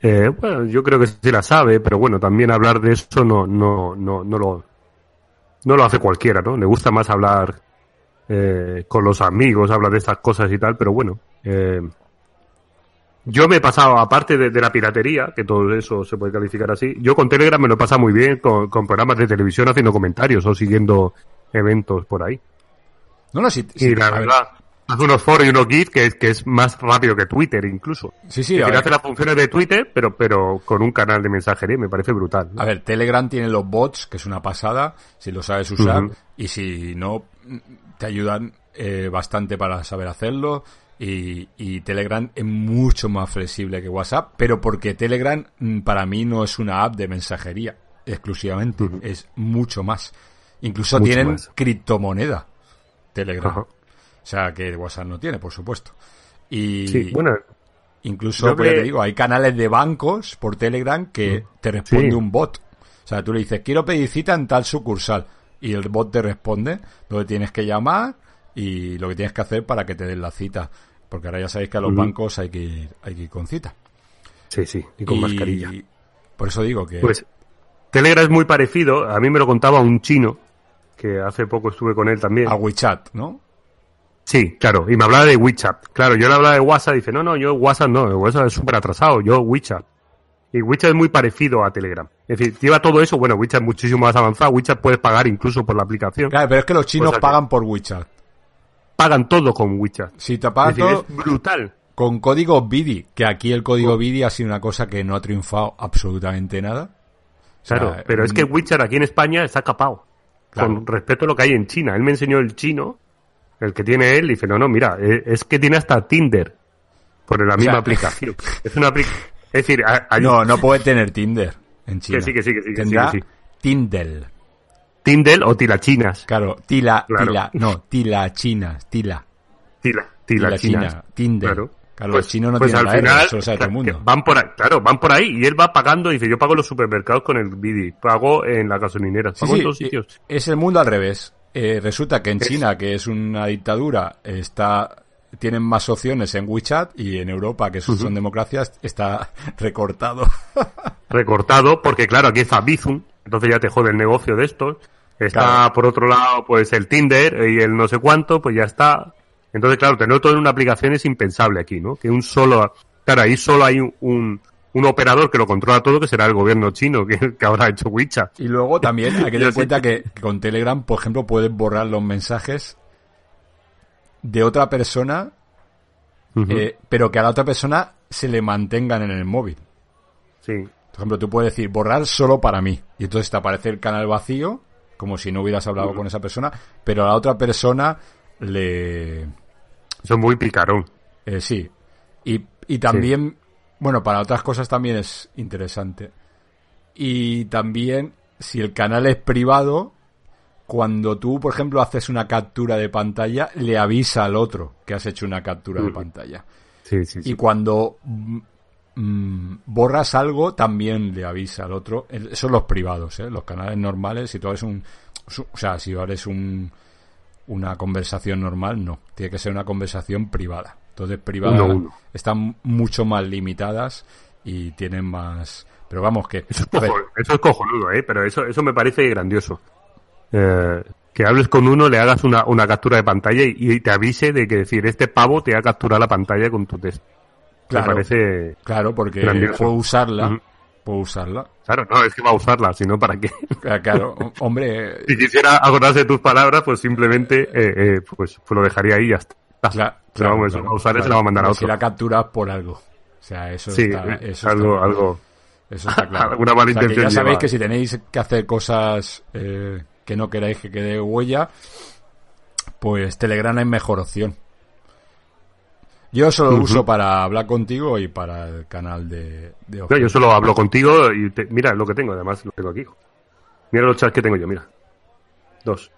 Eh, bueno, yo creo que sí la sabe, pero bueno, también hablar de eso no, no, no, no lo, no lo hace cualquiera, ¿no? Le gusta más hablar eh, con los amigos, hablar de estas cosas y tal, pero bueno. Eh, yo me he pasado, aparte de, de la piratería, que todo eso se puede calificar así, yo con Telegram me lo he pasado muy bien con, con programas de televisión haciendo comentarios o siguiendo eventos por ahí.
No, no, sí, sí,
Y la verdad, hace unos foros y unos git que es, que es más rápido que Twitter incluso.
Sí, sí,
hace las funciones de Twitter, pero, pero con un canal de mensajería, me parece brutal. ¿no?
A ver, Telegram tiene los bots, que es una pasada, si lo sabes usar, y si no, te ayudan eh, bastante para saber hacerlo. Y, y Telegram es mucho más flexible que WhatsApp, pero porque Telegram mm, para mí no es una app de mensajería exclusivamente, es mucho más. Incluso
Mucho
tienen
más.
criptomoneda, Telegram.
Ajá.
O sea, que WhatsApp no tiene, por supuesto. Y,
Sí, bueno,
Incluso, pues, ya
que-
te digo, hay canales de bancos por Telegram que te responde
Sí.
un bot. O sea, tú le dices, quiero pedir cita en tal sucursal. Y el bot te responde donde tienes que llamar y lo que tienes que hacer para que te den la cita. Porque ahora ya sabéis que a los bancos hay que, ir, hay que ir con cita.
sí, sí, y con
Y
mascarilla.
Por eso digo que...
Pues Telegram es muy parecido, a mí me lo contaba un chino, que hace poco estuve con él también.
a WeChat, ¿no?
Sí, claro, y me hablaba de WeChat. Claro, yo le hablaba de WhatsApp dice, no, no, yo WhatsApp no, WhatsApp es súper atrasado, yo WeChat. Y WeChat es muy parecido a Telegram. Es decir, lleva todo eso, bueno, WeChat es muchísimo más avanzado, WeChat puedes pagar incluso por la aplicación.
Claro, pero es que los chinos
Pues
pagan por WeChat.
Pagan todo con WeChat.
Si te
Es
pagan
decir,
todo
es brutal.
con código BIDI, que aquí el código BIDI ha sido una cosa que no ha triunfado absolutamente nada. O sea,
Claro, pero es que WeChat aquí en España está capado.
Claro.
Con respecto a lo que hay en China. Él me enseñó el chino, el que tiene él, y dice, no, no, mira, eh, es que tiene hasta Tinder por la misma
sea,
aplicación. Es una aplicación. Es decir, hay-
No, no puede tener Tinder en China.
sí, que sí, que sí, que
Tendrá
sí, que
Tinder.
Tinder o tilachinas.
Claro, tila,
Claro.
tila, no, tila china, tila.
Tila,
Tila
tilachinas.
china, Tinder.
Claro.
Claro, los chinos no
pues
tienen
al
la R,
final,
eso lo sabe todo el mundo.
que Van por ahí, claro, van por ahí y él va pagando, dice, yo pago en los supermercados con el Bidi, pago en las gasolineras,
Sí,
pago en
sí,
todos
y-
sitios.
es el mundo al revés. Eh, resulta que en
Es-
China, que es una dictadura, está tienen más opciones en WeChat y en Europa, que son democracias, está recortado.
recortado, porque claro, aquí está Bizum, entonces ya te jode el negocio de estos. Está
Claro.
por otro lado, pues el Tinder y el no sé cuánto, pues ya está. Entonces, claro, tener todo en una aplicación es impensable aquí, ¿no? Que un solo, claro, ahí solo hay un, un, un operador que lo controla todo, que será el gobierno chino, que, que ahora ha hecho WeChat.
Y luego también hay que tener en cuenta que con Telegram, por ejemplo, puedes borrar los mensajes de otra persona, eh, pero que a la otra persona se le mantengan en el móvil.
Sí.
Por ejemplo, tú puedes decir borrar solo para mí. Y entonces te aparece el canal vacío, como si no hubieras hablado con esa persona, pero a la otra persona le...
Es muy picarón.
eh, sí. Y, y también, bueno, para otras cosas también es interesante. Y también, si el canal es privado, cuando tú, por ejemplo, haces una captura de pantalla, le avisa al otro que has hecho una captura de pantalla.
Sí, sí,
Y
sí.
cuando mm, mm, borras algo, también le avisa al otro. Son los privados, ¿eh? los canales normales. Si tú haces un. O sea, si haces un, una conversación normal, no. Tiene que ser una conversación privada. Entonces, privadas
Uno a uno.
están mucho más limitadas y tienen más. Pero vamos, que.
Eso es cojonudo, ¿eh? Pero eso, eso me parece grandioso. Eh, que hables con uno, le hagas una, una captura de pantalla y, y te avise de que decir, este pavo te ha capturado la pantalla con tu test.
Claro.
Me parece...
claro, porque
grandioso.
puedo usarla. Puedo usarla.
Claro, no, es que va a usarla, sino para qué.
Claro, claro, hombre.
si quisiera acordarse de tus palabras, pues simplemente eh, eh, pues, pues lo dejaría ahí y ya está.
Cla-
Pero vamos, eso, va a usar y se la va a mandar a otro.
Si la capturas por algo. O sea, eso
Sí,
está, eso
algo,
está-
algo...
Eso está claro.
Alguna mala
O sea, que
intención
ya sabéis
lleva.
que si tenéis que hacer cosas eh, que no queráis que quede huella, pues Telegram es mejor opción. Yo solo lo uso para hablar contigo y para el canal de, de
No, yo solo hablo contigo y te- mira lo que tengo, además lo tengo aquí. Mira los chats que tengo yo, mira. Dos.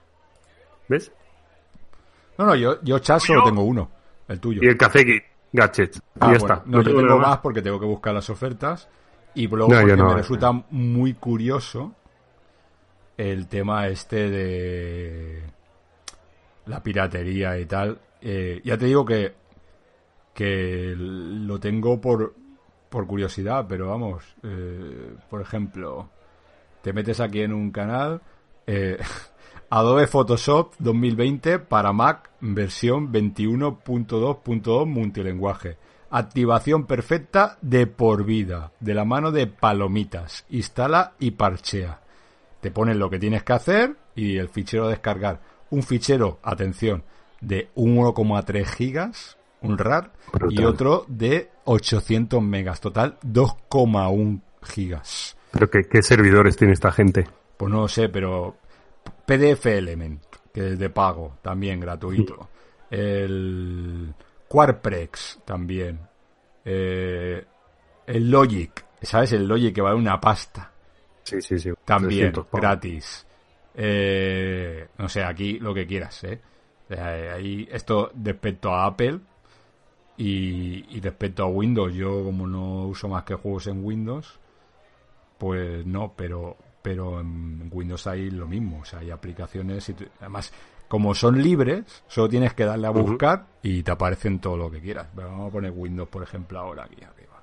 ¿Ves?
No, no, yo, yo chat solo tengo uno, el tuyo.
Y el café gadget.
Ah,
y ya
bueno,
está.
No, yo tengo más porque tengo que buscar las ofertas. Y luego
No,
porque
no,
me
eh.
resulta muy curioso el tema este de la piratería y tal. Eh, ya te digo que, que lo tengo por por curiosidad, pero vamos, eh, por ejemplo, te metes aquí en un canal, eh, Adobe Photoshop 2020 para Mac versión 21.2.2 multilenguaje. Activación perfecta de por vida, de la mano de palomitas. Instala y parchea. Te pones lo que tienes que hacer y el fichero a descargar. Un fichero, atención, de 1,3 gigas, un RAR, y otro de 800 megas. Total, 2,1 gigas.
Pero ¿qué, qué servidores tiene esta gente?
Pues no lo sé, pero PDF Element, que es de pago, también gratuito. El Quarprex, también. Eh, el Logic, ¿sabes? El Logic que vale una pasta,
Sí, sí, sí.
también
300 pavos.
gratis. Eh, no sé, aquí lo que quieras, ¿eh? Sea, ahí esto respecto a Apple y, y respecto a Windows, yo como no uso más que juegos en Windows, pues no, pero pero en Windows hay lo mismo, o sea, hay aplicaciones y además como son libres, solo tienes que darle a buscar y te aparecen todo lo que quieras. Pero vamos a poner Windows, por ejemplo, ahora aquí arriba.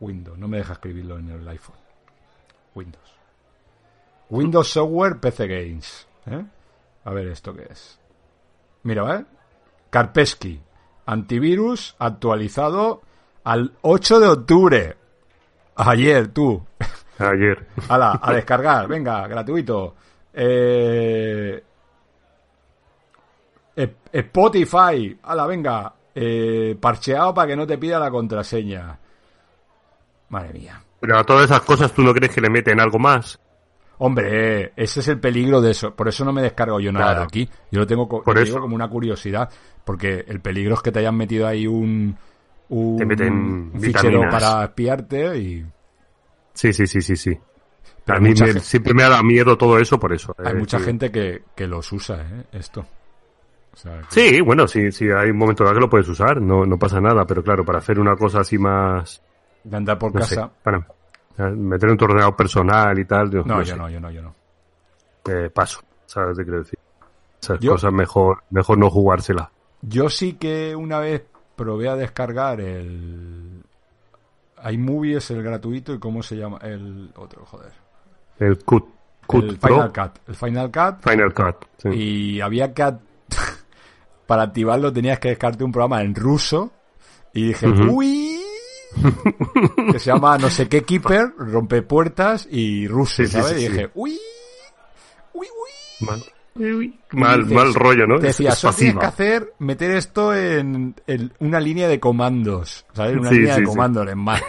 Windows, no me deja escribirlo en el iPhone. Windows. Windows Software PC Games. ¿eh? A ver esto qué es. Mira, ¿eh? Kaspersky. Antivirus actualizado al 8 de octubre. Ayer, tú.
Ayer.
Hala, a descargar, venga, gratuito. Eh, Sp- Spotify, hala, venga. Eh, parcheado para que no te pida la contraseña. Madre mía.
Pero a todas esas cosas tú no crees que le meten algo más.
Hombre, ese es el peligro de eso. Por eso no me descargo yo nada
Claro.
de aquí. Yo lo tengo co-
Por
lo
eso.
digo como una curiosidad. Porque el peligro es que te hayan metido ahí un, un,
Te meten
un fichero
vitaminas.
para espiarte y
Sí, sí, sí, sí, sí.
Pero
a mí
mucha
me-
gente-
siempre me ha dado miedo todo eso por eso.
hay
eh,
mucha
sí.
gente que, que los usa, ¿eh? Esto. O sea, que-
Sí, bueno, sí, sí, hay un momento dado que lo puedes usar, no, no pasa nada, pero claro, para hacer una cosa así más,
de andar por
no sé,
casa.
para eh, meter en tu ordenador personal y tal,
No, yo
sé,
no, yo no, yo no.
eh, paso, ¿sabes qué quiero decir? Esas
Yo-
cosas mejor, mejor no jugársela.
Yo sí que una vez probé a descargar el iMovie es el gratuito y cómo se llama el otro, joder.
El Cut, Cut
el
Pro,
Final Cut, el Final Cut
Final Cut, sí.
y había que para activarlo tenías que descargarte un programa en ruso y dije. "Uy", que se llama no sé qué Keeper, rompe puertas y ruso,
Sí, sí,
¿sabes?
sí,
y dije, "Uy, uy, uy."
mal, mal,
dices-
mal rollo, ¿no?
Te decía,
es
solo tienes que hacer, meter esto en, en una línea de comandos, ¿sabes? Una
Sí,
línea
sí,
de
sí.
comandos en más.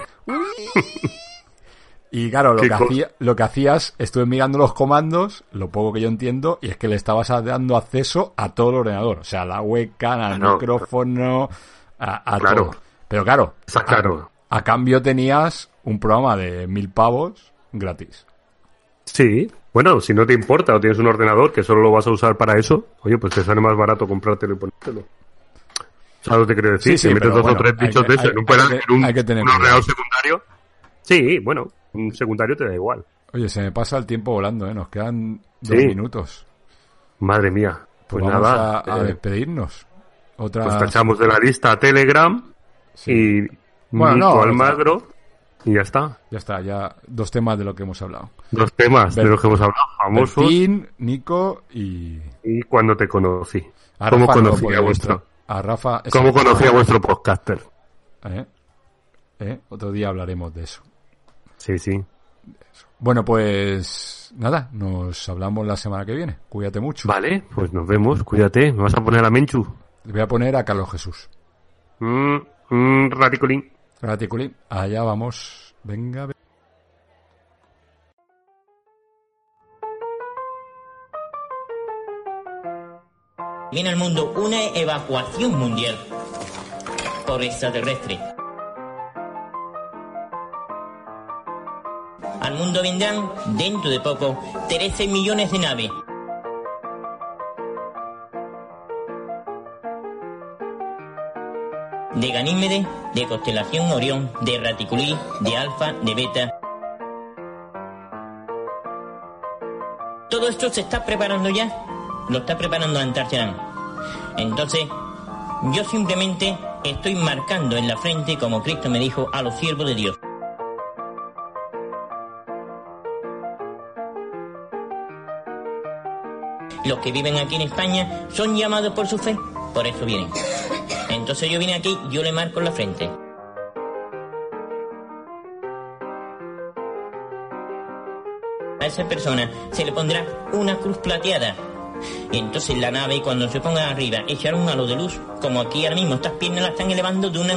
y claro, lo que, hacía, lo que hacías, estuve mirando los comandos, lo poco que yo entiendo, y es que le estabas dando acceso a todo el ordenador. O sea, a la webcam, al
Claro.
micrófono, a, a
Claro.
todo. Pero claro,
claro.
A, a cambio tenías un programa de mil pavos gratis.
Sí, bueno, si no te importa o tienes un ordenador que solo lo vas a usar para eso, oye, pues te sale más barato comprártelo y ponértelo. ¿Sabes lo que te quiero decir?
Sí, sí,
si metes dos o
bueno,
tres
hay
bichos de eso en un, ordenador secundario, sí, bueno, un secundario te da igual.
Oye, se me pasa el tiempo volando, ¿eh? Nos quedan dos
Sí.
minutos.
Madre mía, pues,
Pues vamos
nada,
a, a
eh,
despedirnos. Otra...
pues tachamos de la lista Telegram
Sí.
y
Bueno,
Nico
no,
Almagro y ya está.
Ya está, ya dos temas de lo que hemos hablado.
Dos temas
Ber-
de los que hemos hablado, famosos
Bertín, Nico y...
y cuando te conocí.
A
¿Cómo
Rafa lo
conocí a
vuestro-? A Rafa...
¿Cómo conocí a vuestro podcaster?
¿Eh? ¿Eh? Otro día hablaremos de eso.
Sí, sí.
Bueno, pues nada, nos hablamos la semana que viene. Cuídate mucho.
Vale, pues nos vemos. Cuídate. ¿Me vas a poner a Menchu?
Voy a poner a Carlos Jesús.
Mm, mm,
Graticulín. Allá vamos. Venga. ve-
Viene al mundo una evacuación mundial por extraterrestre. Al mundo vendrán, dentro de poco, 13 millones de naves. De Ganímede, de constelación Orión, de Raticulí, de Alfa, de Beta. Todo esto se está preparando ya. Lo está preparando Antarcharán. Entonces, yo simplemente estoy marcando en la frente, como Cristo me dijo, a los siervos de Dios. Los que viven aquí en España son llamados por su fe, por eso vienen. Entonces yo vine aquí, yo le marco la frente. A esa persona se le pondrá una cruz plateada. Entonces la nave, cuando se ponga arriba, echará un halo de luz, como aquí ahora mismo estas piernas la están elevando de una